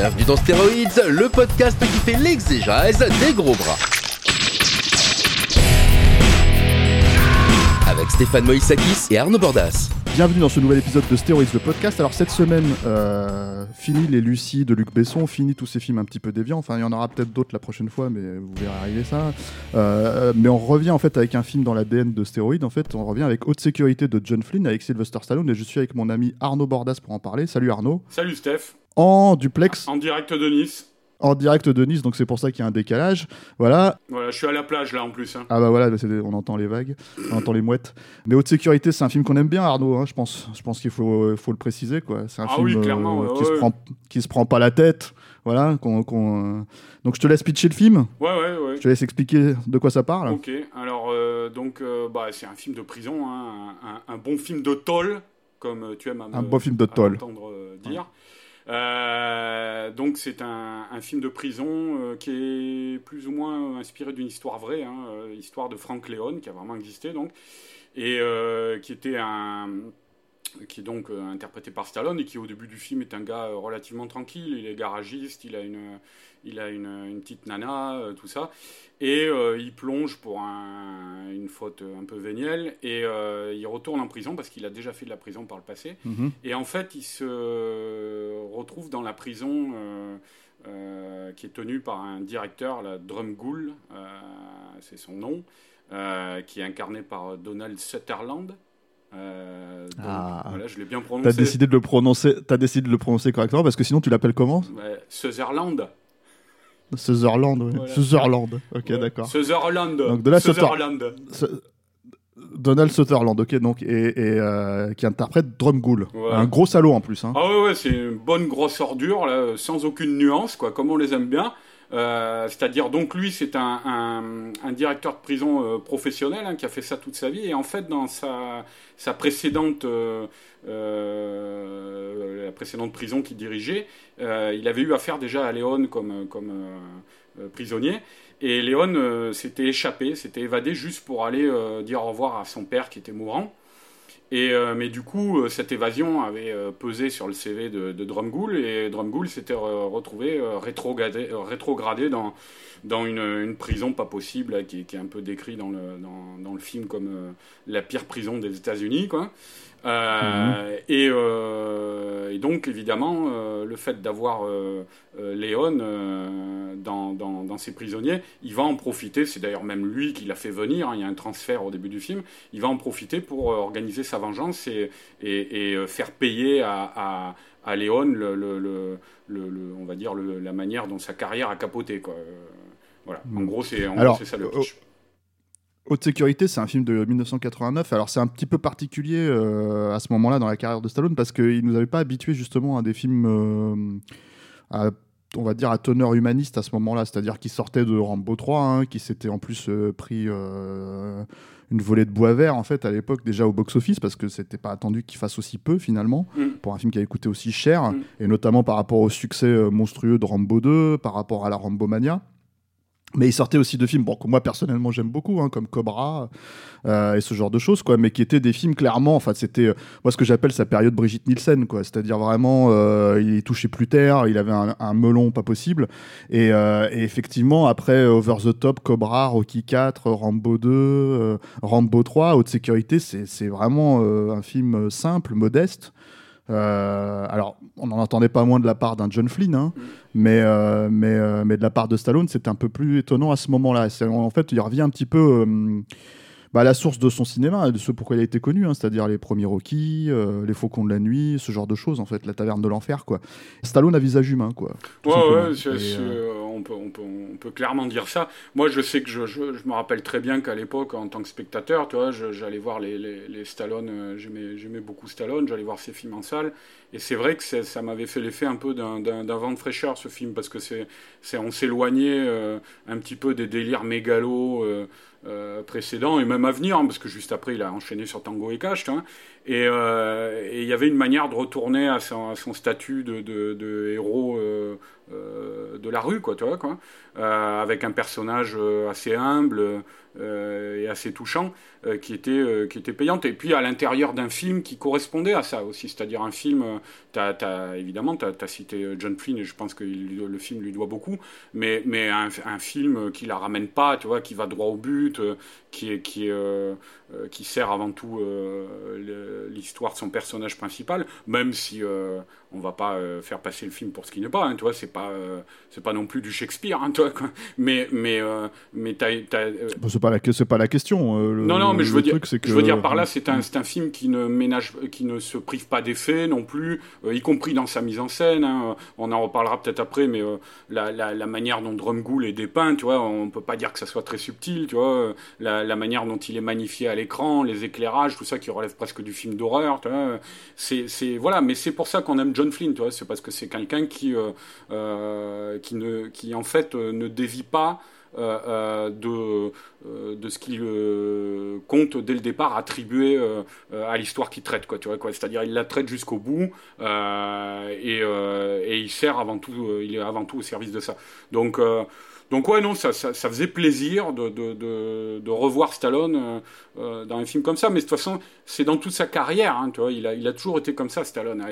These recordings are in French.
Bienvenue dans Stéroïdes, le podcast qui fait l'exégèse des gros bras. Avec Stéphane Moïsakis et Arnaud Bordas. Bienvenue dans ce nouvel épisode de Stéroïdes, le podcast. Alors cette semaine, euh, fini les Lucie de Luc Besson, fini tous ces films un petit peu déviants. Enfin, il y en aura peut-être d'autres la prochaine fois, mais vous verrez arriver ça. Euh, mais on revient en fait avec un film dans l'ADN de Stéroïdes. En fait, on revient avec Haute Sécurité de John Flynn avec Sylvester Stallone et je suis avec mon ami Arnaud Bordas pour en parler. Salut Arnaud. Salut Steph. En duplex. En direct de Nice. En direct de Nice, donc c'est pour ça qu'il y a un décalage. Voilà. Voilà, je suis à la plage là en plus. Hein. Ah bah voilà, on entend les vagues, on entend les mouettes. Mais Haute Sécurité, c'est un film qu'on aime bien, Arnaud. hein, je pense, je pense qu'il faut, faut le préciser, quoi. C'est un Ah film oui, clairement, ouais, qui se ouais. prend, qui se prend pas la tête. Voilà. qu'on- qu'on, euh, Donc je te laisse pitcher le film. Ouais, ouais, ouais. Je te laisse expliquer de quoi ça parle. Ok, alors euh, donc euh, bah, c'est un film de prison, hein, un, un- un bon film de toll, comme euh, tu aimes à me- Un bon film de entendre euh, dire. Euh, donc c'est un, film de prison euh, qui est plus ou moins inspiré d'une histoire vraie, hein, euh, histoire de Frank Leon qui a vraiment existé donc, et qui était un qui est donc euh, interprété par Stallone et qui au début du film est un gars euh, relativement tranquille, il est garagiste, il a une, il a une, une petite nana, euh, tout ça, et euh, il plonge pour un- une faute un peu vénielle et euh, il retourne en prison parce qu'il a déjà fait de la prison par le passé. Mhm. Et en fait, il se retrouve dans la prison euh, euh, qui est tenue par un directeur, la Drumgool, euh, c'est son nom, euh, qui est incarné par Donald Sutherland. Euh, donc, Ah. voilà, je l'ai bien T'as prononcé. décidé de le prononcer, t'as décidé de le prononcer correctement parce que sinon tu l'appelles comment? Ouais, Sutherland. Sutherland. oui. Voilà. Sutherland. Ok, Ouais, d'accord. Sutherland. Donc, de la Sutherland. Su- Donald Sutherland, ok, donc et, et, euh, qui interprète Drumgool, Ouais. un gros salaud en plus. Hein. Ah ouais, ouais, c'est une bonne grosse ordure, là, sans aucune nuance, quoi, comme on les aime bien. Euh, C'est-à-dire, donc lui, c'est un, un, un directeur de prison euh, professionnel hein, qui a fait ça toute sa vie. Et en fait, dans sa, sa précédente, euh, euh, la précédente prison qu'il dirigeait, euh, il avait eu affaire déjà à Léon comme, comme prisonnier. Et Léon s'était échappé, s'était évadé juste pour aller dire au revoir à son père qui était mourant. Et, euh, mais du coup, euh, cette évasion avait euh, pesé sur le CV de, de et Drumgool s'était euh, retrouvé rétrogradé, rétrogradé dans, dans une, une prison pas possible, qui, est- un peu décrit dans le, dans, le film comme euh, la pire prison des États-Unis. Quoi. Euh, et, euh, et donc, évidemment, le fait d'avoir Léon dans, dans, ses prisonniers, il va en profiter. C'est d'ailleurs même lui qui l'a fait venir. hein, il y a un transfert au début du film. Il va en profiter pour organiser sa vengeance et, et, faire payer à, à, à Léon, le, le, le, on va dire, la manière dont sa carrière a capoté. Quoi. Voilà. En gros, c'est ça le pitch. Haute sécurité, c'est un film de 1989. Alors c'est un petit peu particulier euh, à ce moment-là dans la carrière de Stallone parce qu'il nous avait pas habitués justement à des films, euh, à, on va dire à teneur humaniste à ce moment-là. C'est-à-dire qu'il sortait de Rambo 3, hein, qui s'était en plus euh, pris euh, une volée de bois vert en fait à l'époque déjà au box-office parce que c'était pas attendu qu'il fasse aussi peu finalement Mm. pour un film qui avait coûté aussi cher Mm. et notamment par rapport au succès euh, monstrueux de Rambo 2, par rapport à la Rambo Mania. Mais il sortait aussi de films bon, que moi personnellement j'aime beaucoup, hein, comme Cobra euh, et ce genre de choses, quoi, mais qui étaient des films clairement, enfin c'était euh, moi ce que j'appelle sa période Brigitte Nielsen, quoi, c'est-à-dire vraiment euh, il touchait plus terre, il avait un, un melon pas possible, et, euh, et effectivement après Over the Top, Cobra, Rocky 4, Rambo 2, euh, Rambo 3, Haute Sécurité, c'est vraiment un film simple, modeste. Euh, alors, on n'en entendait pas moins de la part d'un John Flynn, hein, mais, euh, mais, euh, mais de la part de Stallone, c'était un peu plus étonnant à ce moment-là. En fait, il revient un petit peu bah, à la source de son cinéma, de ce pourquoi il a été connu, hein, c'est-à-dire les premiers Rocky, les Faucons de la Nuit, ce genre de choses, en fait, la taverne de l'enfer, quoi. Stallone à visage humain, quoi. ouais, euh, on, peut, clairement dire ça. Moi, je sais que je, me rappelle très bien qu'à l'époque, en tant que spectateur, j'allais voir les, Stallone, euh, j'aimais beaucoup Stallone, j'allais voir ses films en salle. Et c'est vrai que ça m'avait fait l'effet un peu d'un vent de fraîcheur, ce film, parce que c'est on s'éloignait euh, un petit peu des délires mégalos. Euh, précédent et même à venir, hein, parce que juste après il a enchaîné sur Tango et Cash, euh, et il y avait une manière de retourner à son, statut de, héros euh, de la rue, quoi, tu vois, quoi, avec un personnage assez humble et assez touchant. Euh, qui, était, euh, qui était payante. Et puis à l'intérieur d'un film qui correspondait à ça aussi, c'est-à-dire un film, euh, as, évidemment, tu as, cité John Flynn et je pense que le film lui doit beaucoup, mais, mais un, film qui la ramène pas, tu vois, qui va droit au but, qui, qui, qui sert avant tout l'histoire de son personnage principal, même si on va pas faire passer le film pour ce qui n'est pas, hein, tu vois, c'est pas, c'est pas non plus du Shakespeare, hein, toi, mais, mais, mais t'as, c'est pas la, c'est pas la question. non, non, mais je veux, dire, je veux dire par là, c'est un, un film qui ne ménage, qui ne se prive pas d'effets non plus, euh, y compris dans sa mise en scène. Hein. On en reparlera peut-être après, mais euh, la, la, manière dont Drumgool est dépeint, tu vois, on peut pas dire que ça soit très subtil, tu vois. La, la manière dont il est magnifié à l'écran, les éclairages, tout ça qui relève presque du film d'horreur, tu vois. C'est, c'est voilà, mais c'est pour ça qu'on aime John Flynn, tu vois. C'est parce que c'est quelqu'un qui, euh, qui ne, qui en fait ne dévie pas. Euh, euh, de, euh, de ce qu'il compte dès le départ attribuer à l'histoire qu'il traite. Quoi, tu vois, quoi. C'est-à-dire il la traite jusqu'au bout et, et, il sert avant tout, il est avant tout au service de ça. Donc donc ouais, non, ça, ça, faisait plaisir de, de, de, revoir Stallone dans un film comme ça, mais de toute façon, c'est dans toute sa carrière, hein, tu vois, il a, il a toujours été comme ça, Stallone,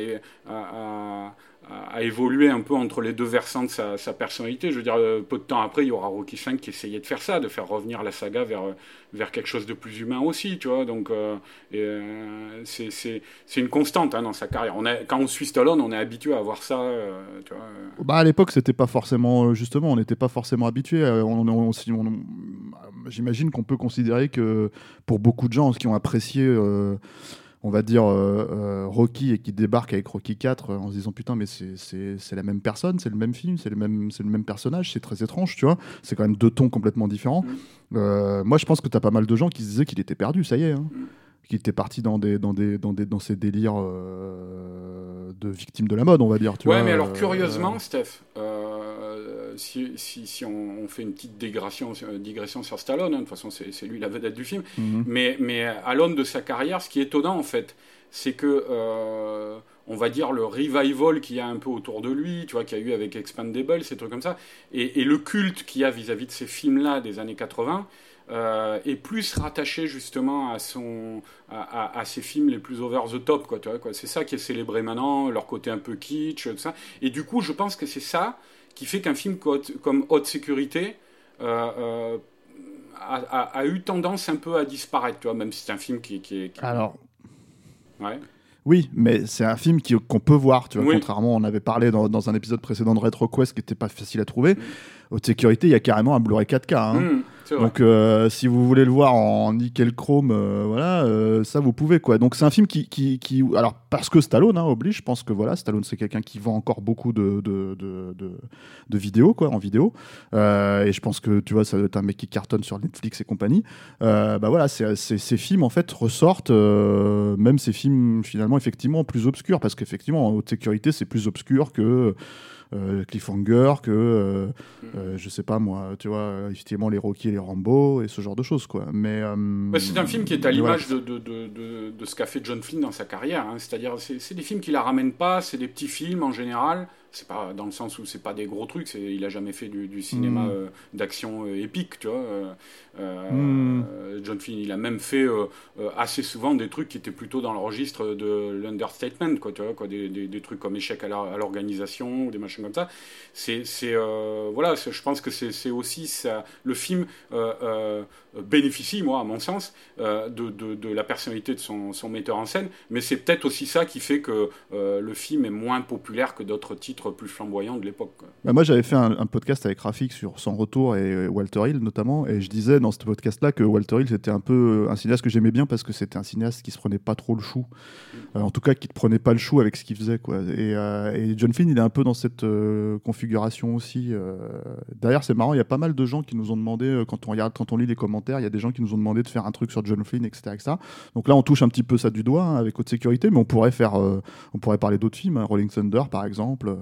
à, a, évolué un peu entre les deux versants de sa, personnalité. Je veux dire, euh, peu de temps après, il y aura Rocky V qui essayait de faire ça, de faire revenir la saga vers, vers quelque chose de plus humain aussi, tu vois. Donc, euh, euh, c'est une constante hein, dans sa carrière. On quand on suit Stallone, on est habitué à voir ça, tu vois. Bah, à l'époque, c'était pas forcément, justement, on n'était pas forcément habitué. J'imagine qu'on peut considérer que pour beaucoup de gens qui ont apprécié on va dire, euh, euh, Rocky et qui débarque avec Rocky 4 euh, en se disant putain, mais c'est la même personne, c'est le même film, c'est le même, le même personnage, c'est très étrange, tu vois. C'est quand même deux tons complètement différents. Mm. moi, je pense que tu as pas mal de gens qui se disaient qu'il était perdu, ça y est. Hein. Qu'il était parti dans, des, dans, des, dans, des, dans ces délires de victimes de la mode, on va dire. Tu ouais, mais alors curieusement, Steph, si, si, on, fait une petite digression, digression sur Stallone, hein, de toute façon c'est lui la vedette du film, mhm. mais, mais à l'aune de sa carrière, ce qui est étonnant en fait, c'est que, euh, on va dire, le revival qu'il y a un peu autour de lui, tu vois, qu'il y a eu avec Expandable, ces trucs comme ça, et, le culte qu'il y a vis-à-vis de ces films-là des années 80, euh, est plus rattaché justement à, son, à, ces films les plus over the top. Quoi, quoi. C'est ça qui est célébré maintenant, leur côté un peu kitsch, tout ça. Et du coup, je pense que c'est ça qui fait qu'un film comme Haute Sécurité euh, euh, a, eu tendance un peu à disparaître, tu vois, même si c'est un film qui, est... Alors... Oui, mais c'est un film qu'on peut voir, tu vois, contrairement, on avait parlé dans, un épisode précédent de RetroQuest qui n'était pas facile à trouver. Mm. Haute sécurité, il y a carrément un Blu-ray 4K. Hein. Mm. Donc, euh, si vous voulez le voir en nickel chrome, euh, voilà, euh, ça vous pouvez quoi. Donc, c'est un film qui, alors parce que Stallone hein, oblige, je pense que voilà, Stallone c'est quelqu'un qui vend encore beaucoup de vidéos quoi, en vidéo. et je pense que tu vois, ça doit être un mec qui cartonne sur Netflix et compagnie. bah voilà, ces films en fait ressortent, même ces films finalement effectivement plus obscurs, parce qu'effectivement en haute sécurité c'est plus obscur que Cliffhanger, que euh, mm. euh, je sais pas moi, tu vois, effectivement les Rocky et les Rambo et ce genre de choses quoi. Mais c'est un film qui est à l'image de, de, de, de, ce qu'a fait John Flynn dans sa carrière. Hein. C'est-à-dire, c'est des films qui la ramènent pas, c'est des petits films en général c'est pas dans le sens où c'est pas des gros trucs il a jamais fait du, cinéma mm. euh, d'action euh, épique tu vois euh, mm. John Flynn il a même fait assez souvent des trucs qui étaient plutôt dans le registre de l'understatement quoi tu vois quoi des, des, trucs comme échec à l'organisation ou des machins comme ça c'est voilà je pense que c'est aussi ça le film bénéficie moi à mon sens de, de, de, la personnalité de son, son metteur en scène mais c'est peut-être aussi ça qui fait que le film est moins populaire que d'autres titres plus flamboyants de l'époque. Bah, moi, j'avais fait un, podcast avec Rafik sur Son Retour et Walter Hill notamment, et je disais dans ce podcast-là que Walter Hill c'était un peu un cinéaste que j'aimais bien parce que c'était un cinéaste qui se prenait pas trop le chou, mm. en tout cas qui ne prenait pas le chou avec ce qu'il faisait. Quoi. Et, John Flynn, il est un peu dans cette configuration aussi. D'ailleurs, c'est marrant, il y a pas mal de gens qui nous ont demandé, quand on regarde, quand on lit les commentaires, il y a des gens qui nous ont demandé de faire un truc sur John Flynn, etc. etc. Donc là, on touche un petit peu ça du doigt hein, avec haute sécurité, mais on pourrait faire, on pourrait parler d'autres films, hein, Rolling Thunder par exemple, euh,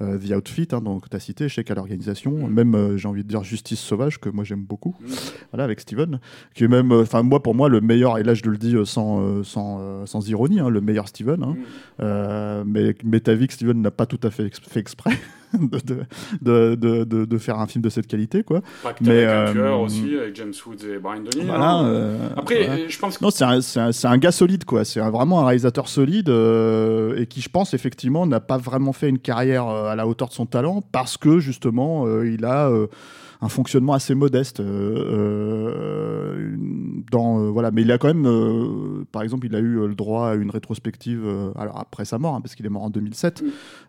The Outfit, hein, donc tu as cité, Chèque à l'organisation, mm. même euh, j'ai envie de dire Justice Sauvage, que moi j'aime beaucoup, mm. voilà, avec Steven, qui est même, euh, enfin moi pour moi le meilleur, et là je le dis sans, sans, sans ironie, hein, le meilleur Steven, hein. mm. mais, mais t'as vu que Steven n'a pas tout à fait fait exprès. de, de, de, de, faire un film de cette qualité. Quoi. mais, avec un tueur aussi, avec James Woods et Brian Denny. Après, je pense Non, c'est un, un, un, gars solide, quoi. C'est vraiment un réalisateur solide et qui, je pense, effectivement, n'a pas vraiment fait une carrière à la hauteur de son talent parce que, justement, il a un fonctionnement assez modeste. Euh, dans, voilà, mais il a quand même, par exemple, il a eu le droit à une rétrospective, alors après sa mort, hein, parce qu'il est mort en 2007,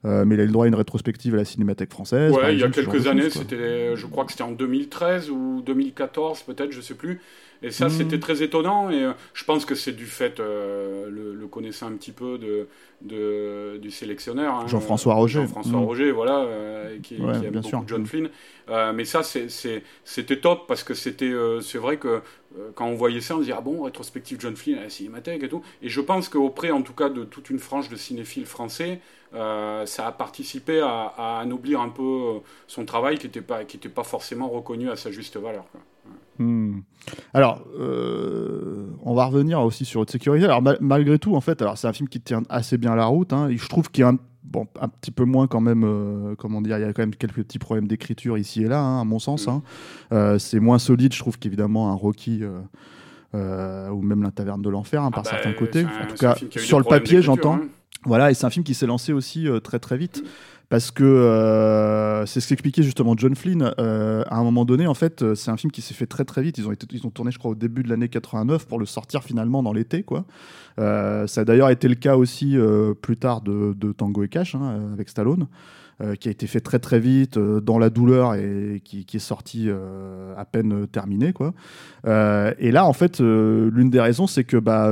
mais il a eu le droit à une rétrospective à la Cinémathèque française. Ouais, il y a quelques années, c'était, je crois que c'était en 2013 ou 2014, peut-être, je sais plus. Et ça, c'était très étonnant. Et je pense que c'est du fait, le, le, connaissant un petit peu de, de du sélectionneur. Hein, Jean-François Roger. Jean-François Roger, voilà, qui, qui aime beaucoup sûr. John Flynn. mais ça, c'était top parce que c'était, c'est vrai que quand on voyait ça, on se disait ah bon, rétrospective John Flynn à la Cinémathèque et tout. Et je pense qu'auprès, en tout cas, de toute une frange de cinéphiles français, ça a participé à, à, anoblir un peu son travail qui n'était pas, qui pas forcément reconnu à sa juste valeur. Quoi. Hmm. Alors, euh, on va revenir aussi sur Haute Sécurité. Alors, malgré tout, en fait, alors c'est un film qui tient assez bien la route. Hein, et je trouve qu'il y a un, bon, un petit peu moins quand même, euh, comment dire, il y a quand même quelques petits problèmes d'écriture ici et là, hein, à mon sens. Hein. Euh, c'est moins solide, je trouve, qu'évidemment un Rocky. ou même la taverne de l'enfer par ah bah, certains côtés. En tout cas, sur le papier, j'entends. Voilà, et c'est un film qui s'est lancé aussi très très vite. Parce que euh, c'est ce qu'expliquait justement John Flynn. Euh, à un moment donné, en fait, euh, c'est un film qui s'est fait très très vite. Ils ont, ils ont tourné, je crois, au début de l'année 89 pour le sortir finalement dans l'été. quoi. ça a d'ailleurs été le cas aussi plus tard de, Tango et Cash hein, avec Stallone. Euh, qui a été fait très très vite, euh, dans la douleur et qui, est sorti euh, à peine terminé. Quoi. et là, en fait, l'une des raisons, c'est que bah,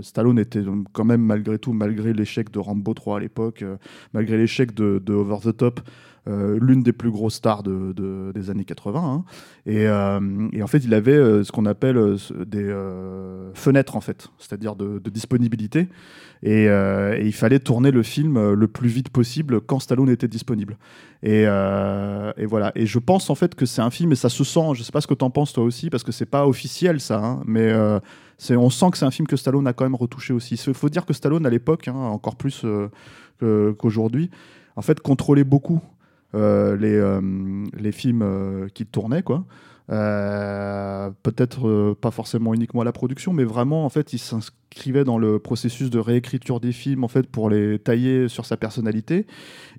Stallone était quand même, malgré tout, malgré l'échec de Rambo 3 à l'époque, malgré l'échec de, de, Over the Top, l'une des plus grosses stars de, des années 80. Hein. Et, et, en fait, il avait ce qu'on appelle des fenêtres, en fait, c'est-à-dire de, disponibilité. Euh, et, il fallait tourner le film euh, le plus vite possible quand Stallone était disponible. Euh, et, voilà. Et je pense en fait que c'est un film, et ça se sent, je sais pas ce que tu en penses toi aussi, parce que c'est pas officiel ça, hein, mais on sent que c'est un film que Stallone a quand même retouché aussi. Il faut dire que Stallone à l'époque, hein, encore plus qu'aujourd'hui, en fait contrôlait beaucoup les, les films qu'il tournait, quoi. Euh, peut-être euh, pas forcément uniquement à la production, mais vraiment, en fait, il s'inscrivait dans le processus de réécriture des films, en fait, pour les tailler sur sa personnalité.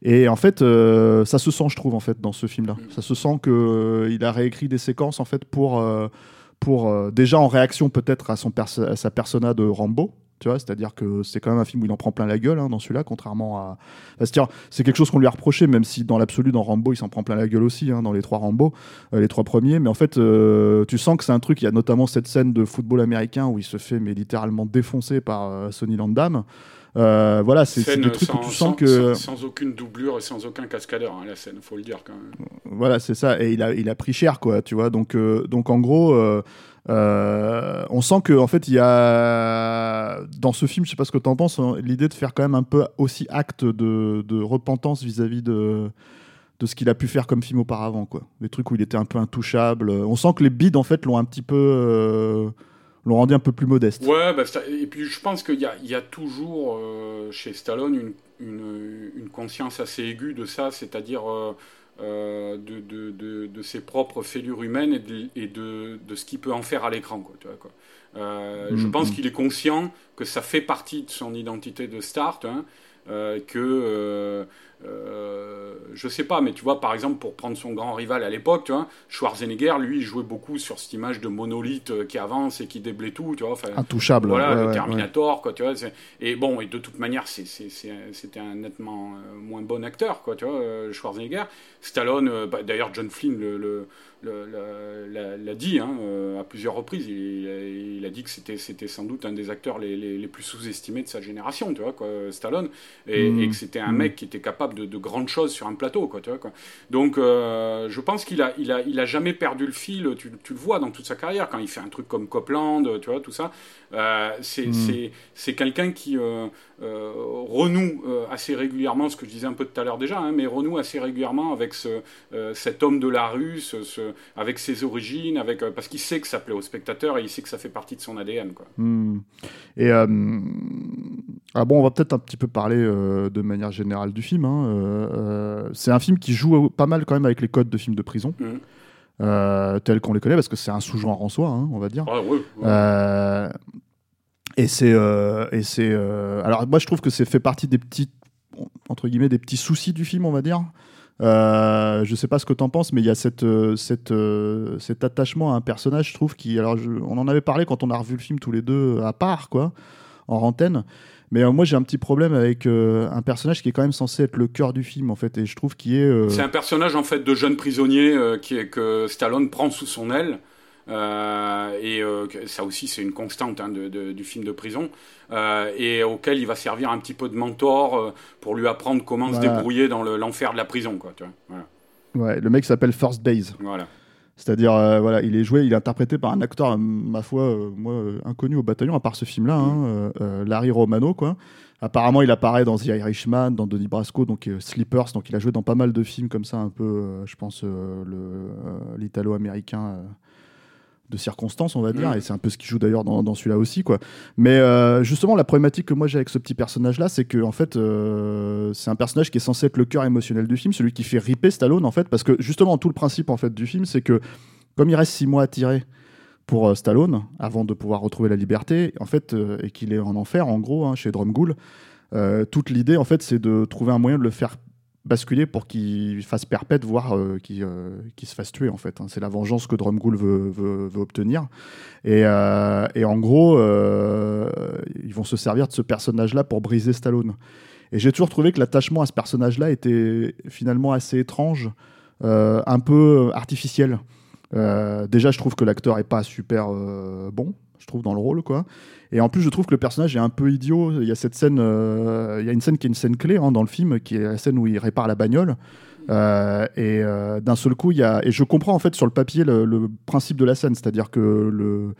Et en fait, euh, ça se sent, je trouve, en fait, dans ce film-là. Mm. Ça se sent qu'il a réécrit des séquences, en fait, pour, pour déjà en réaction peut-être à, son à sa persona de Rambo, tu vois, c'est-à-dire que c'est quand même un film où il en prend plein la gueule hein, dans celui-là, contrairement à. C'est quelque chose qu'on lui a reproché, même si dans l'absolu, dans Rambo, il s'en prend plein la gueule aussi, hein, dans les trois Rambo, euh, les trois premiers. Mais en fait, euh, tu sens que c'est un truc. Il y a notamment cette scène de football américain où il se fait mais littéralement défoncer par euh, Sonny Landam. voilà, c'est des trucs où tu sens que sans, aucune doublure et sans aucun cascadeur hein, la scène, faut le dire quand même. Voilà, c'est ça. Et il a, il a pris cher, quoi, tu vois. Donc, donc en gros, euh, on sent que en fait il y a dans ce film, je sais pas ce que tu en penses, hein, l'idée de faire quand même un peu aussi acte de, repentance vis-à-vis de ce qu'il a pu faire comme film auparavant, quoi. Des trucs où il était un peu intouchable. On sent que les bids en fait l'ont un petit peu euh, l'ont rendu un peu plus modeste. Ouais, bah, et puis je pense qu'il y, y a, toujours euh, chez Stallone une, une, conscience assez aiguë de ça, c'est-à-dire euh, de, de, de, ses propres fêlures humaines et de, de, ce qu'il peut en faire à l'écran. Quoi, tu vois, quoi. Euh, Je mm, pense mm. qu'il est conscient que ça fait partie de son identité de start, hein, euh, que euh, je sais pas, mais tu vois, par exemple, pour prendre son grand rival à l'époque, tu vois, Schwarzenegger, lui, il jouait beaucoup sur cette image de monolithe euh, qui avance et qui déblaye tout, tu vois. Intouchable. Voilà, le Terminator, quoi, tu vois. Et bon, et de toute manière, c'était un nettement euh, moins bon acteur, quoi, tu vois, Schwarzenegger. Stallone, bah, d'ailleurs, John Flynn le l'a dit hein, euh, à plusieurs reprises. Il, a dit que c'était sans doute un des acteurs les, les, plus sous-estimés de sa génération, tu vois, quoi, Stallone, et, mmh. que c'était un mmh. mec qui était capable de, de, grandes choses sur un plateau, quoi, tu vois, quoi. Donc, euh, je pense qu'il a, il a, il a jamais perdu le fil. Tu, tu, le vois dans toute sa carrière quand il fait un truc comme Copland, tu vois, tout ça. Euh, mmh. c'est quelqu'un qui renoue assez régulièrement, ce que je disais un peu tout à l'heure déjà, hein, mais renoue assez régulièrement avec ce, cet homme de la rue, ce avec ses origines, avec, euh, parce qu'il sait que ça plaît aux spectateurs et il sait que ça fait partie de son ADN. Quoi. Hmm. Et euh, ah bon, on va peut-être un petit peu parler euh, de manière générale du film. Hein. c'est un film qui joue pas mal quand même avec les codes de films de prison. Hmm. tels qu'on les connaît, parce que c'est un sous-genre en soi, hein, on va dire. Ah, et c'est, et c'est, alors moi je trouve que c'est fait partie des petits, entre guillemets, des petits soucis du film, on va dire. Euh, je sais pas ce que tu en penses, mais il y a cette, euh, euh, cet attachement à un personnage, je trouve, qui. Alors, on en avait parlé quand on a revu le film tous les deux à part, quoi, en antenne. Mais moi, j'ai un petit problème avec un personnage qui est quand même censé être le cœur du film, en fait, et je trouve qu'il est. C'est un personnage, en fait, de jeune prisonnier qui est, que Stallone prend sous son aile. Euh, et euh, ça aussi c'est une constante hein, de, du film de prison, euh, et auquel il va servir un petit peu de mentor pour lui apprendre comment se débrouiller dans l'enfer de la prison. Quoi, tu vois. Voilà. Ouais, le mec s'appelle First Days. Voilà. C'est-à-dire, voilà, il est joué, il est interprété par un acteur, ma foi, moi, inconnu au bataillon, à part ce film-là, hein. Larry Romano, quoi. Apparemment, il apparaît dans The Irishman, dans Donnie Brasco, donc Sleepers, donc il a joué dans pas mal de films comme ça, un peu, je pense, l'italo-américain de circonstances, on va dire, mm. et c'est un peu ce qui joue d'ailleurs dans, celui-là aussi, quoi. Mais euh, justement, la problématique que moi j'ai avec ce petit personnage-là, c'est que en fait, euh, c'est un personnage qui est censé être le cœur émotionnel du film, celui qui fait ripper Stallone, en fait, parce que justement, tout le principe en fait du film, c'est que comme il reste six mois à tirer pour euh, Stallone, avant de pouvoir retrouver la liberté, en fait, et qu'il est en enfer, en gros, hein, chez Drumgool, toute l'idée, en fait, c'est de trouver un moyen de le faire basculer pour qu'il fasse perpète, voire euh, euh, qu'il se fasse tuer en fait. Hein. C'est la vengeance que Drumgool veut, obtenir. Et, euh, et, en gros, ils vont se servir de ce personnage-là pour briser Stallone. Et j'ai toujours trouvé que l'attachement à ce personnage-là était finalement assez étrange, un peu artificiel. déjà, je trouve que l'acteur est pas super bon, je trouve, dans le rôle, quoi. Et en plus, je trouve que le personnage est un peu idiot. Il y a cette scène, euh, il y a une scène qui est une scène clé hein, dans le film, qui est la scène où il répare la bagnole. Euh, et euh, d'un seul coup, il y a et je comprends en fait sur le papier le, principe de la scène, c'est-à-dire que le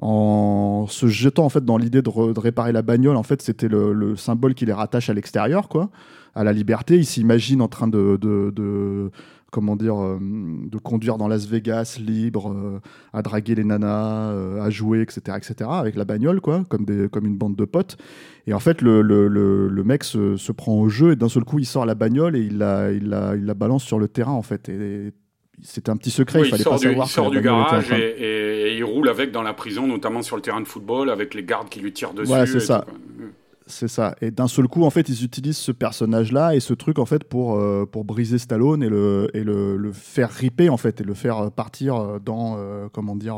en se jetant en fait dans l'idée de, réparer la bagnole, en fait, c'était le, symbole qui les rattache à l'extérieur, quoi, à la liberté. Il s'imagine en train de comment dire, euh, de conduire dans Las Vegas libre, euh, à draguer les nanas, euh, à jouer, etc., etc., avec la bagnole, quoi, comme, des, comme une bande de potes. Et en fait, le, le, le, mec se, se, prend au jeu et d'un seul coup, il sort la bagnole et il la, il la, il la balance sur le terrain, en fait. Et, c'était un petit secret, il fallait pas savoir. Il sort du garage et, il roule avec dans la prison, notamment sur le terrain de football, avec les gardes qui lui tirent dessus. Voilà, c'est ça. C'est ça. Et d'un seul coup, en fait, ils utilisent ce personnage-là et ce truc, en fait, pour, euh, pour briser Stallone et, le, et le, le, faire riper, en fait, et le faire partir dans, euh, comment dire,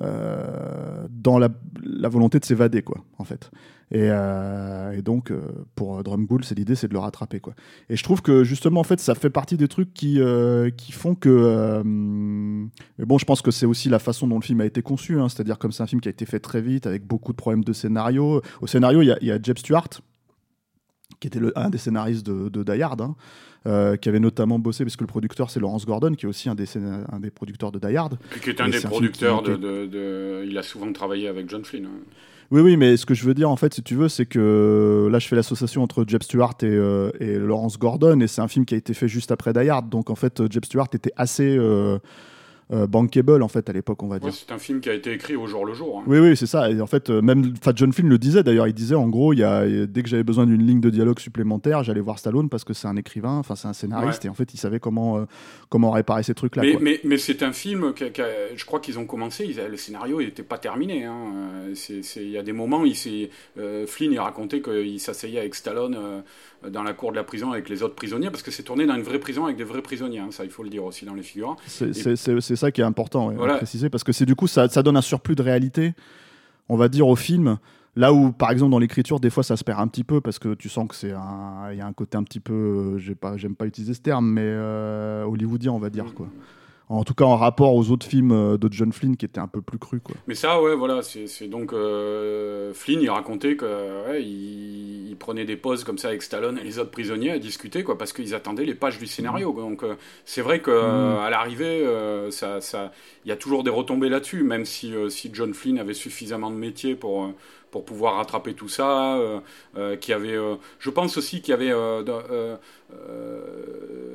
euh, dans la, la, volonté de s'évader, quoi, en fait. Euh, et, donc, euh, pour Drumgool, c'est l'idée, c'est de le rattraper. Quoi. Et je trouve que justement, en fait, ça fait partie des trucs qui, euh, qui font que. mais bon, je pense que c'est aussi la façon dont le film a été conçu. Hein. C'est-à-dire, comme c'est un film qui a été fait très vite, avec beaucoup de problèmes de scénario. Au scénario, il y, y, a Jeb Stewart, qui était le, un des scénaristes de, de Die Hard. Hein. qui avait notamment bossé, parce que le producteur c'est Laurence Gordon, qui est aussi un des, un des producteurs de Die Hard. Puis qui est un des producteurs de, de, Il a souvent travaillé avec John Flynn. Hein. Oui, oui, mais ce que je veux dire, en fait, si tu veux, c'est que là, je fais l'association entre Jeb Stewart et, euh, et, Laurence Gordon, et c'est un film qui a été fait juste après Die Hard. Donc, en fait, Jeb Stewart était assez. Euh, euh, bankable en fait à l'époque on va dire. c'est un film qui a été écrit au jour le jour. Hein. Oui oui c'est ça et en fait euh, même Fat John Flynn le disait d'ailleurs il disait en gros il y a, dès que j'avais besoin d'une ligne de dialogue supplémentaire j'allais voir Stallone parce que c'est un écrivain enfin c'est un scénariste et en fait il savait comment euh, comment réparer ces trucs là. Mais, mais, mais c'est un film que je crois qu'ils ont commencé le scénario n'était pas terminé. Hein. Il y a des moments il Flynn il racontait qu'il s'asseyait avec Stallone dans la cour de la prison avec les autres prisonniers, parce que c'est tourné dans une vraie prison avec des vrais prisonniers, hein, ça il faut le dire aussi dans les figures. C'est ça qui est important à préciser, parce que c'est du coup ça, ça, donne un surplus de réalité, on va dire, au film. Là où, par exemple, dans l'écriture, des fois, ça se perd un petit peu parce que tu sens que c'est il y a un côté un petit peu, euh, j'aime pas, pas utiliser ce terme, mais euh, hollywoodien, on va dire quoi en tout cas en rapport aux autres films euh, de John Flynn qui étaient un peu plus crus. Quoi. Mais ça, ouais, voilà, c'est donc euh, Flynn, il racontait qu'il il, prenait des pauses comme ça avec Stallone et les autres prisonniers à discuter, quoi, parce qu'ils attendaient les pages du scénario. Donc euh, c'est vrai qu'à mm. à l'arrivée, ça, ça, il y a toujours des retombées là-dessus, même si, si John Flynn avait suffisamment de métier pour pour pouvoir rattraper tout ça, euh, euh, qui avait, euh, je pense aussi qu'il y avait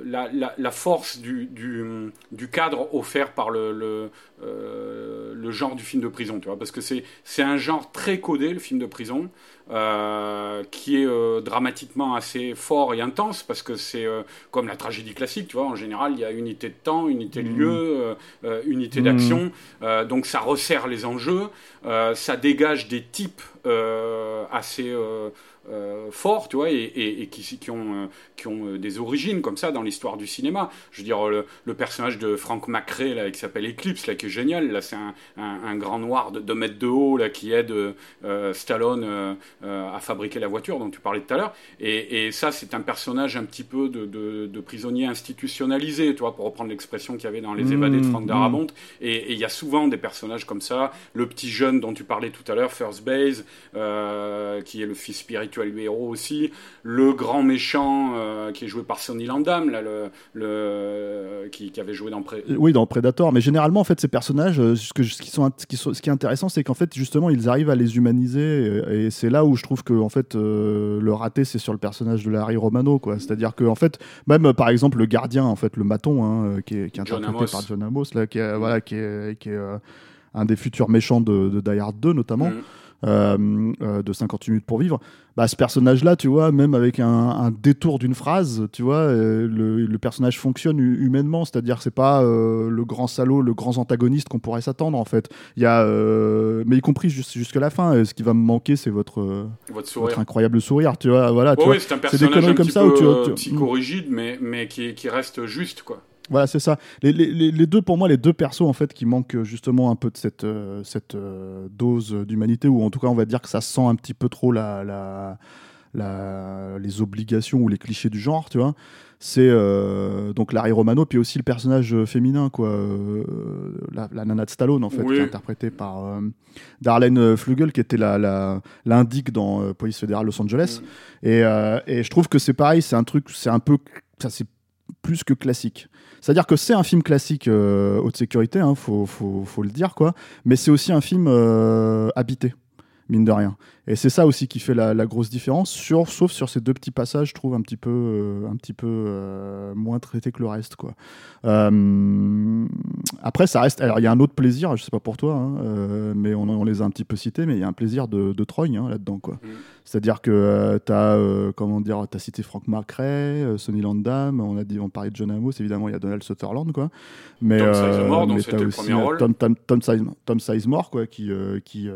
la, la, force du, du, du, cadre offert par le, le, le, genre du film de prison, tu vois, parce que c'est un genre très codé, le film de prison. Euh, qui est euh, dramatiquement assez fort et intense parce que c'est euh, comme la tragédie classique, tu vois. En général, il y a unité de temps, unité de mmh. lieu, unité d'action. Mmh. donc ça resserre les enjeux, ça dégage des types assez euh, forts, tu vois, et, qui, qui, ont, euh, qui ont euh, des origines comme ça dans l'histoire du cinéma. Je veux dire, le, personnage de Frank McRae, là, qui s'appelle Eclipse, là, qui est génial, là, c'est un, un, grand noir de 2 mètres de haut, là, qui aide Stallone à fabriquer la voiture dont tu parlais tout à l'heure. Et, ça, c'est un personnage un petit peu de, de, prisonnier institutionnalisé, tu vois, pour reprendre l'expression qu'il y avait dans Les mmh, Évadés de Frank Darabont. Mmh. Et il y a souvent des personnages comme ça. Le petit jeune dont tu parlais tout à l'heure, First Base, qui est le fils spirituel du héros aussi, le grand méchant euh, qui est joué par Sonny Landam, là, le, le qui, avait joué dans Predator. Oui, dans Predator. Mais généralement, en fait, ces personnages, euh, ce, que, ce, qui, sont, ce, qui, ce qui est intéressant, c'est qu'en fait, justement, ils arrivent à les humaniser. Et, c'est là où je trouve que, en fait, euh, le raté, c'est sur le personnage de Larry Romano, quoi. C'est-à-dire que, en fait, même par exemple, le gardien, en fait, le maton, hein, qui, est, qui est interprété par John Amos, là, qui est, voilà, qui est, qui est un des futurs méchants de, de Die Hard 2, notamment. Mm. Euh, euh, de 58 minutes pour vivre, bah, ce personnage-là, tu vois, même avec un, détour d'une phrase, tu vois, euh, le, personnage fonctionne humainement, c'est-à-dire c'est pas le grand salaud, le grand antagoniste qu'on pourrait s'attendre en fait. Il y a, mais y compris jusqu'à la fin, ce qui va me manquer, c'est votre, votre, incroyable sourire, tu vois, voilà. c'est un personnage un comme ça où tu, psychorigide, mais, mais qui, qui reste juste, quoi. Voilà, c'est ça. Les, les, les, deux, pour moi, les deux persos, en fait, qui manquent justement un peu de cette, euh, cette euh, dose d'humanité, ou en tout cas, on va dire que ça sent un petit peu trop la, la, la les obligations ou les clichés du genre, tu vois. C'est euh, donc Larry Romano, puis aussi le personnage féminin, quoi, la, la, nana de Stallone, en fait, qui est interprétée par Darlene Flugel, qui était l'indique dans Police fédérale Los Angeles. Et, et, je trouve que c'est pareil, c'est un truc, c'est un peu. Ça, c'est plus que classique. C'est-à-dire que c'est un film classique euh, haute sécurité, hein, faut, faut, le dire, quoi. Mais c'est aussi un film euh, habité, mine de rien. Et c'est ça aussi qui fait la, grosse différence, sur, sauf sur ces deux petits passages, je trouve un petit peu, euh, un petit peu euh, moins traité que le reste. Quoi. Euh, après, ça reste. Alors, il y a un autre plaisir, je sais pas pour toi, hein, mais on, on, les a un petit peu cités, mais il y a un plaisir de, de Troy hein, là-dedans. Quoi. Mm. C'est-à-dire que tu as, comment dire, as cité Frank McRae, Sonny Landam, on a dit, on parlait de John Amos, évidemment, il y a Donald Sutherland, quoi. Mais, Tom Sizemore, donc c'était le premier rôle. Tom, Tom, Tom, Sizemore, quoi, qui. qui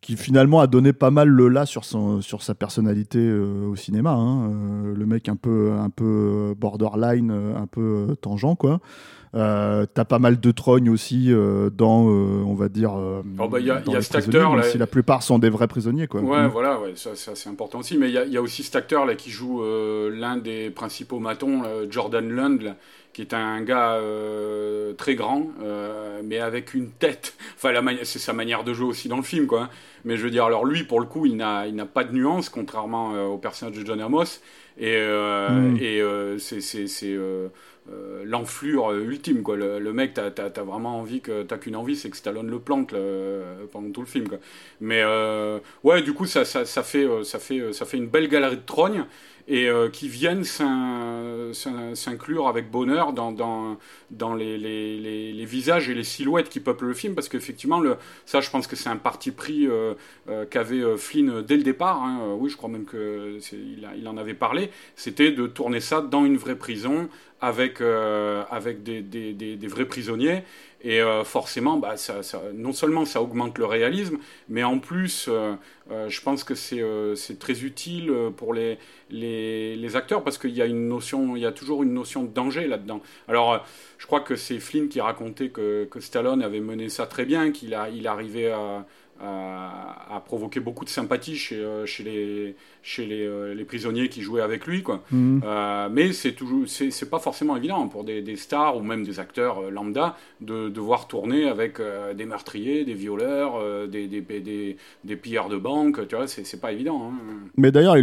qui finalement a donné pas mal le là sur, son, sur sa personnalité euh, au cinéma. Hein. Euh, le mec un peu, un peu borderline, euh, un peu tangent, quoi. T'as pas mal de trognes aussi dans, on va dire. Oh bah, il y a, y a cet acteur. Là, si la plupart sont des vrais prisonniers, quoi. Ouais, mm. voilà, ouais, ça, c'est important aussi. Mais il y, y, a aussi cet acteur là qui joue l'un des principaux matons, Jordan Lund, qui est un gars euh, très grand, euh, mais avec une tête. Enfin, c'est sa manière de jouer aussi dans le film, quoi. Hein. Mais je veux dire, alors lui, pour le coup, il n'a, il n'a pas de nuance, contrairement euh, au personnage de John Amos. Et, mm. et c'est, c'est, l'enflure ultime, quoi. Le, mec, t'as, as, vraiment envie que t'as qu'une envie, c'est que Stallone le plante pendant tout le film, quoi. Mais ouais, du coup, ça, ça, ça fait, ça fait, ça fait une belle galerie de trognes. Et euh, qui viennent s'inclure avec bonheur dans, dans, dans les, les, les, visages et les silhouettes qui peuplent le film, parce qu'effectivement, ça, je pense que c'est un parti pris euh, euh, qu'avait Flynn dès le départ. Hein. oui, je crois même qu'il il en avait parlé. C'était de tourner ça dans une vraie prison avec, avec des, des, des, vrais prisonniers. Et forcément, bah, non seulement ça augmente le réalisme, mais en plus, je pense que c'est très utile pour les, acteurs parce qu'il y a toujours une notion de danger là-dedans. Alors, euh, je crois que c'est Flynn qui racontait que, que, Stallone avait mené ça très bien, qu'il arrivait à, à, provoquer beaucoup de sympathie chez, euh, chez, les, chez les, euh, les, prisonniers qui jouaient avec lui. Quoi. Mhm. Euh, mais c'est toujours c'est pas forcément évident pour des, des, stars ou même des acteurs lambda de devoir tourner avec des meurtriers, des violeurs, des, des, des, des, pilleurs de banque. Tu vois, c'est pas évident. Hein. Mais d'ailleurs,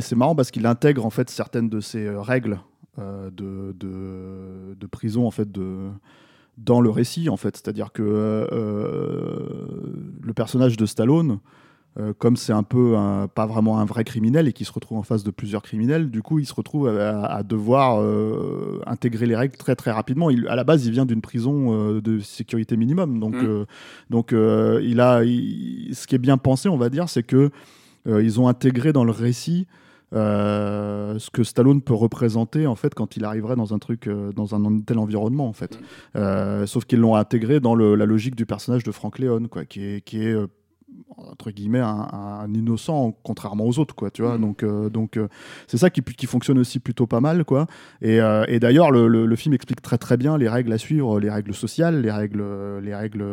c'est marrant parce qu'il intègre en fait certaines de ces règles de, de, de, prison en fait de dans le récit, en fait. C'est-à-dire que euh, le personnage de Stallone, euh, comme c'est un peu pas vraiment un vrai criminel et qui se retrouve en face de plusieurs criminels, du coup, il se retrouve à, devoir euh, intégrer les règles très très rapidement. Il, à la base, il vient d'une prison de sécurité minimum, donc mmh. donc il a ce qui est bien pensé, on va dire, c'est que ils ont intégré dans le récit euh, ce que Stallone peut représenter en fait quand il arriverait dans un truc, euh, dans un tel environnement en fait. Mm. Euh, sauf qu'ils l'ont intégré dans la logique du personnage de Frank Leon, quoi, qui est, qui est entre guillemets un, innocent contrairement aux autres quoi tu vois. Mm. donc euh, donc euh, c'est ça qui, qui, fonctionne aussi plutôt pas mal quoi. Et, euh, et d'ailleurs le, le, film explique très très bien les règles à suivre les règles sociales les règles les règles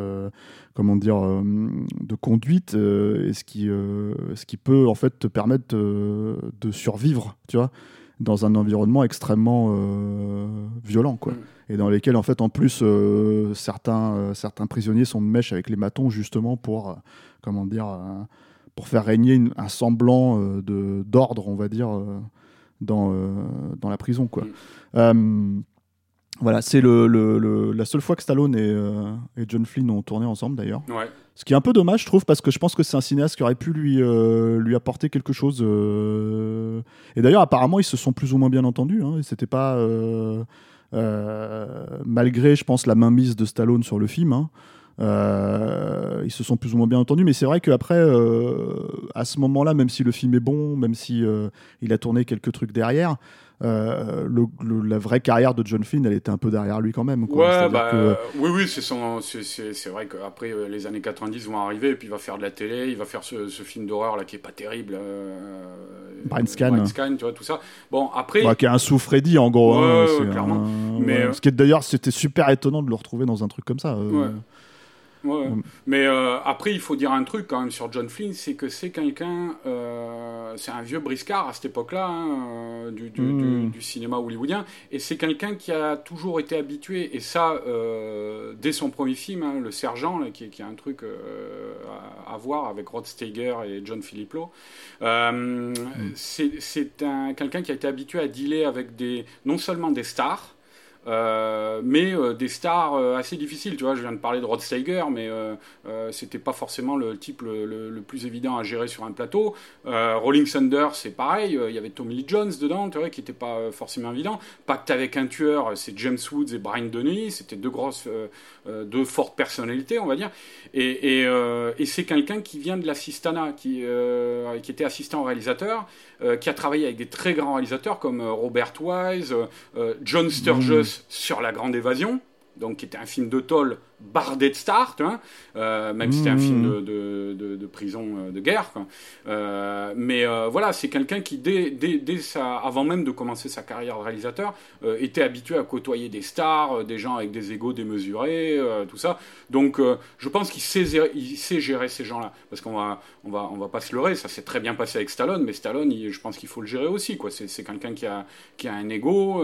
comment dire de conduite et ce qui ce qui peut en fait te permettre de survivre tu vois dans un environnement extrêmement violent quoi mm. et dans lesquels en fait en plus certains certains prisonniers sont de mèche avec les matons justement pour comment dire, euh, pour faire régner un semblant euh, d'ordre, on va dire, euh, dans, dans la prison, quoi. Mm. Voilà, c'est le, le, la seule fois que Stallone et, et, John Flynn ont tourné ensemble d'ailleurs. Ce qui est un peu dommage, je trouve, parce que je pense que c'est un cinéaste qui aurait pu lui, lui apporter quelque chose. Et d'ailleurs, apparemment, ils se sont plus ou moins bien entendus. Hein, C'était pas. malgré, je pense, la mainmise de Stallone sur le film. Hein, euh, ils se sont plus ou moins bien entendus, mais c'est vrai qu'après, euh, à ce moment-là, même si le film est bon, même si euh, il a tourné quelques trucs derrière, la vraie carrière de John Flynn, elle était un peu derrière lui quand même. Quoi. Ouais, bah, oui, oui, c'est son, c'est vrai qu'après les années 90 vont arriver, et puis il va faire de la télé, il va faire ce, film d'horreur là qui est pas terrible. Brain Scan. Brain Scan, tu vois tout ça. Bon, après. Bah, qui est un sous Freddy en gros. Hein, clairement. Mais ce qui est d'ailleurs, c'était super étonnant de le retrouver dans un truc comme ça. Ouais. Mm. Mais euh, après, il faut dire un truc quand même sur John Flynn, c'est que c'est quelqu'un, euh, c'est un vieux briscard à cette époque-là euh, du, mm. du, cinéma hollywoodien, et c'est quelqu'un qui a toujours été habitué, et ça dès son premier film, hein, Le Sergent, qui, qui, un truc à, voir avec Rod Steiger et John Philipplo. Mm. C'est quelqu'un qui a été habitué à dealer avec des, non seulement des stars, euh, mais euh, des stars euh, assez difficiles. Tu vois, je viens de parler de Rod Steiger, mais c'était pas forcément le type le, plus évident à gérer sur un plateau. Rolling Thunder, c'est pareil. Il y avait Tommy Lee Jones dedans, tu vois, qui n'était pas forcément évident. Pacte avec un tueur, c'est James Woods et Brian Denny. C'était deux grosses, deux fortes personnalités, on va dire. Et, c'est quelqu'un qui vient de l'assistana, qui, qui était assistant réalisateur, qui a travaillé avec des très grands réalisateurs comme Robert Wise, John Sturges sur la grande évasion, donc qui était un film de Toll bardé de stars, euh, même si c'était un film de, de, prison euh, de guerre. Euh, mais voilà, c'est quelqu'un qui, dès, dès, avant même de commencer sa carrière de réalisateur, était habitué à côtoyer des stars, des gens avec des égaux démesurés, tout ça. Donc je pense qu'il sait, il sait gérer ces gens-là. Parce qu'on va, on va, on va pas se leurrer, ça s'est très bien passé avec Stallone, mais Stallone, je pense qu'il faut le gérer aussi. C'est quelqu'un qui a, qui a un ego,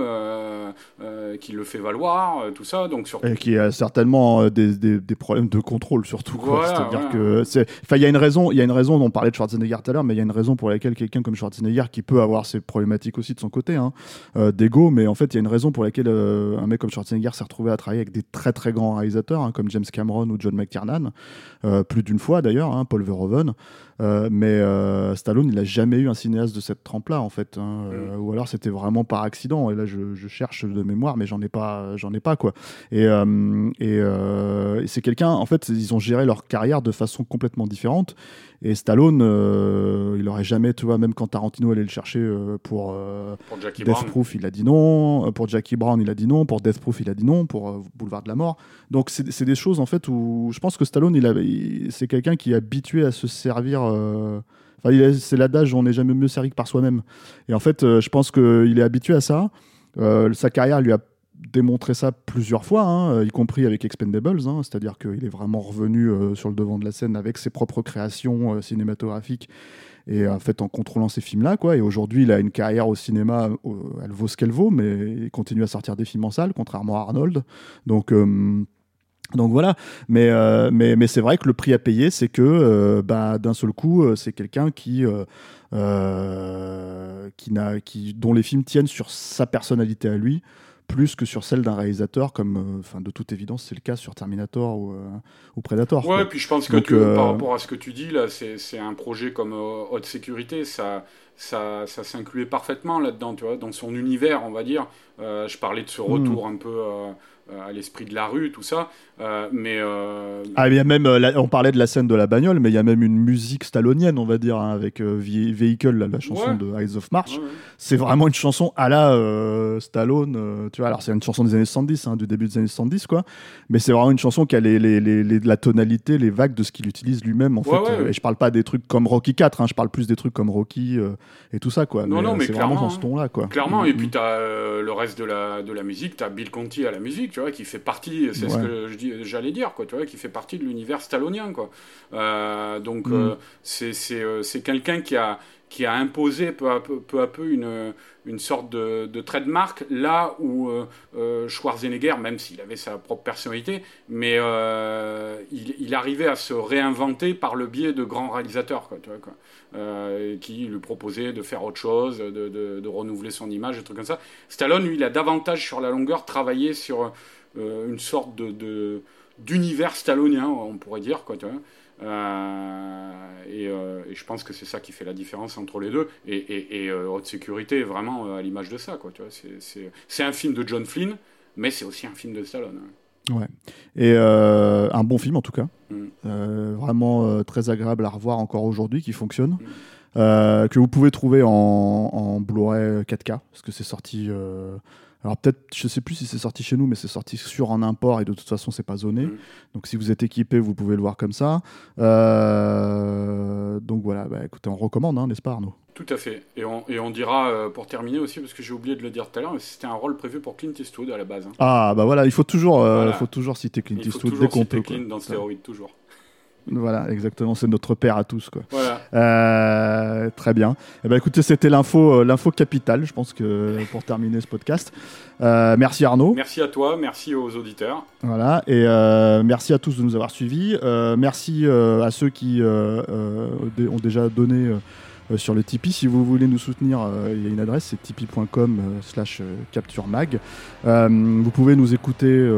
qui le fait valoir, tout ça. Donc donc surtout. Et qui a certainement euh, des, des, des problèmes de contrôle surtout. Voilà, C'est-à-dire voilà. que c'est, enfin, il y a une raison, il y a une raison. On parlait de Schwarzenegger tout à l'heure, mais il y a une raison pour laquelle quelqu'un comme Schwarzenegger, qui peut avoir ses problématiques aussi de son côté, hein, euh, d'ego, mais en fait, il y a une raison pour laquelle euh, un mec comme Schwarzenegger s'est retrouvé à travailler avec des très très grands réalisateurs, hein, comme James Cameron ou John McTiernan, euh, plus d'une fois d'ailleurs, hein, Paul Verhoeven. Euh, mais euh, Stallone, il a jamais eu un cinéaste de cette trempe-là, en fait. hein, euh, Ou alors c'était vraiment par accident. Et là, je, je cherche de mémoire, mais j'en ai pas, j'en ai pas quoi. Et, et, et c'est quelqu'un, en fait, ils ont géré leur carrière de façon complètement différente. Et Stallone, euh, il aurait jamais, tu vois, même quand Tarantino allait le chercher euh, pour euh, Pour Death Brown. Proof, il a dit non. Pour Jackie Brown, il a dit non. Pour Death Proof, il a dit non. Pour Boulevard de la Mort. Donc, c'est des choses, en fait, où je pense que Stallone, il a- il- c'est quelqu'un qui est habitué à se servir. Enfin, c'est l'adage on n'est jamais mieux servi que par soi-même. Et en fait, je pense qu'il est habitué à ça. Sa carrière lui a démontré ça plusieurs fois, hein, euh, y compris avec Expendables. hein, C'est-à-dire qu'il est vraiment revenu euh, sur le devant de la scène avec ses propres créations euh, cinématographiques et en fait en contrôlant ces films-là. quoi. Et aujourd'hui, il a une carrière au cinéma, elle vaut ce qu'elle vaut, mais il continue à sortir des films en salle, contrairement à Arnold. Donc. donc voilà, mais, mais, mais c'est vrai que le prix à payer, c'est que bah, d'un seul coup, c'est quelqu'un qui, qui, qui, dont les films tiennent sur sa personnalité à lui, plus que sur celle d'un réalisateur, comme euh, de toute évidence c'est le cas sur Terminator ou, euh, ou Predator. Ouais, quoi. puis je pense que Donc, tu- euh, par rapport à ce que tu dis là, c'est un projet comme haute sécurité, ça, ça, ça s'incluait parfaitement là-dedans, tu vois, dans son univers, on va dire. Je parlais de ce retour un peu à l'esprit de la rue, tout ça, euh, mais euh, Ah, il y a même, euh, la- on parlait de la scène de la bagnole, mais il y a même une musique stallonienne, on va dire, hein, avec euh, Ve- Vehicle, la, la chanson Ouais. de Eyes of March. ouais, ouais. C'est vraiment une chanson à la euh, Stallone, euh, tu vois. Alors, c'est une chanson des années 70, hein, du début des années 70, quoi. Mais c'est vraiment une chanson qui a les, les- les- les- la tonalité, les vagues de ce qu'il utilise lui-même, en fait. Euh, Et je parle pas des trucs comme Rocky 4, hein, je parle plus des trucs comme Rocky euh, et tout ça, quoi. Non, non, euh, mais c'est vraiment clairement, dans ce ton-là, quoi. Clairement, Mm, et mm. puis tu as le reste de la, de la musique, tu as Bill Conti à la musique, tu vois, qui fait partie, c'est ce que j'allais dire, quoi, tu vois, qui fait partie de l'univers stallonien, quoi. Euh, donc, Mm. euh, euh, c'est quelqu'un qui a, qui a imposé peu à peu, une, une sorte de, de trademark, là où euh, euh, Schwarzenegger, même s'il avait sa propre personnalité, mais euh, il, arrivait à se réinventer par le biais de grands réalisateurs, quoi, qui lui proposait de faire autre chose, de, de- renouveler son image, des trucs comme ça. Stallone, lui, il a davantage sur la longueur travaillé sur une sorte de, d'univers stallonien, on pourrait dire, quoi. Euh, et, euh, et je pense que c'est ça qui fait la différence entre les deux. Et, et, et, euh, Haute Sécurité est vraiment à l'image de ça, quoi, tu vois. C'est, un film de John Flynn, mais c'est aussi un film de Stallone. hein. Ouais. Et euh, un bon film en tout cas. Mm. Euh, vraiment euh, très agréable à revoir encore aujourd'hui, qui fonctionne. Mm. Que vous pouvez trouver en, en Blu-ray 4K, parce que c'est sorti. Alors peut-être, je sais plus si c'est sorti chez nous, mais c'est sorti sur un import et de toute façon c'est pas zoné. Mm. Donc si vous êtes équipé, vous pouvez le voir comme ça. Euh, donc voilà, bah, écoutez, on recommande, hein, n'est-ce pas Arnaud? Tout à fait. Et on, et on dira, euh, pour terminer aussi, parce que j'ai oublié de le dire tout à l'heure, mais c'était un rôle prévu pour Clint Eastwood à la base. hein. Ah bah voilà, il faut toujours, euh, Voilà. faut toujours citer Clint Eastwood dès qu'on peut. Clint dans Stéroïde, toujours. Voilà, exactement, c'est notre père à tous quoi. Voilà. Euh, très bien. Eh ben, écoutez, c'était l'info, euh, l'info capitale, je pense que pour terminer ce podcast. Euh, merci Arnaud. Merci à toi, merci aux auditeurs. Voilà, et euh, merci à tous de nous avoir suivis. Merci à ceux qui ont déjà donné euh, sur le Tipeee. Si vous voulez nous soutenir, euh, il y a une adresse, c'est tipeee.com euh, slash capture mag. Euh, vous pouvez nous écouter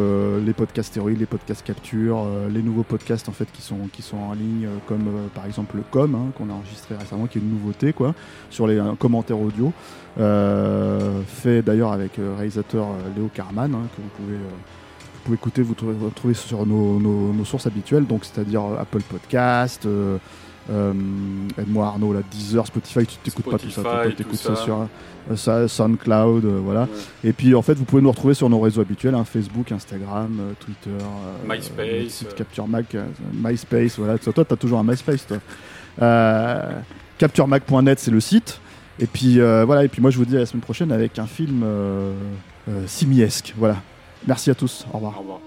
les podcasts Stéroïdes, les podcasts Capture, les nouveaux podcasts en fait qui sont, qui sont en ligne, comme par exemple le Com, hein, qu'on a enregistré récemment, qui est une nouveauté quoi, sur les commentaires audio. Fait d'ailleurs avec euh, réalisateur Léo Carman, hein, que vous pouvez, vous écouter, vous trouvez, vous trouvez sur nos, nos- nos sources habituelles, donc c'est-à-dire Apple Podcast, euh, euh, aide-moi Arnaud, là, Deezer, Spotify, tu t'écoutes pas tout ça, tout t'écoutes ça. ça. sur euh, ça, SoundCloud, euh, voilà. Ouais. Et puis en fait, vous pouvez nous retrouver sur nos réseaux habituels, hein, Facebook, Instagram, euh, Twitter, MySpace, site. Capture Mac, MySpace, voilà. Toi, t'as toujours un MySpace, toi. CaptureMac.net, c'est le site. Et puis voilà. Et puis moi, je vous dis à la semaine prochaine avec un film simiesque. Voilà. Merci à tous. Au revoir. Au revoir.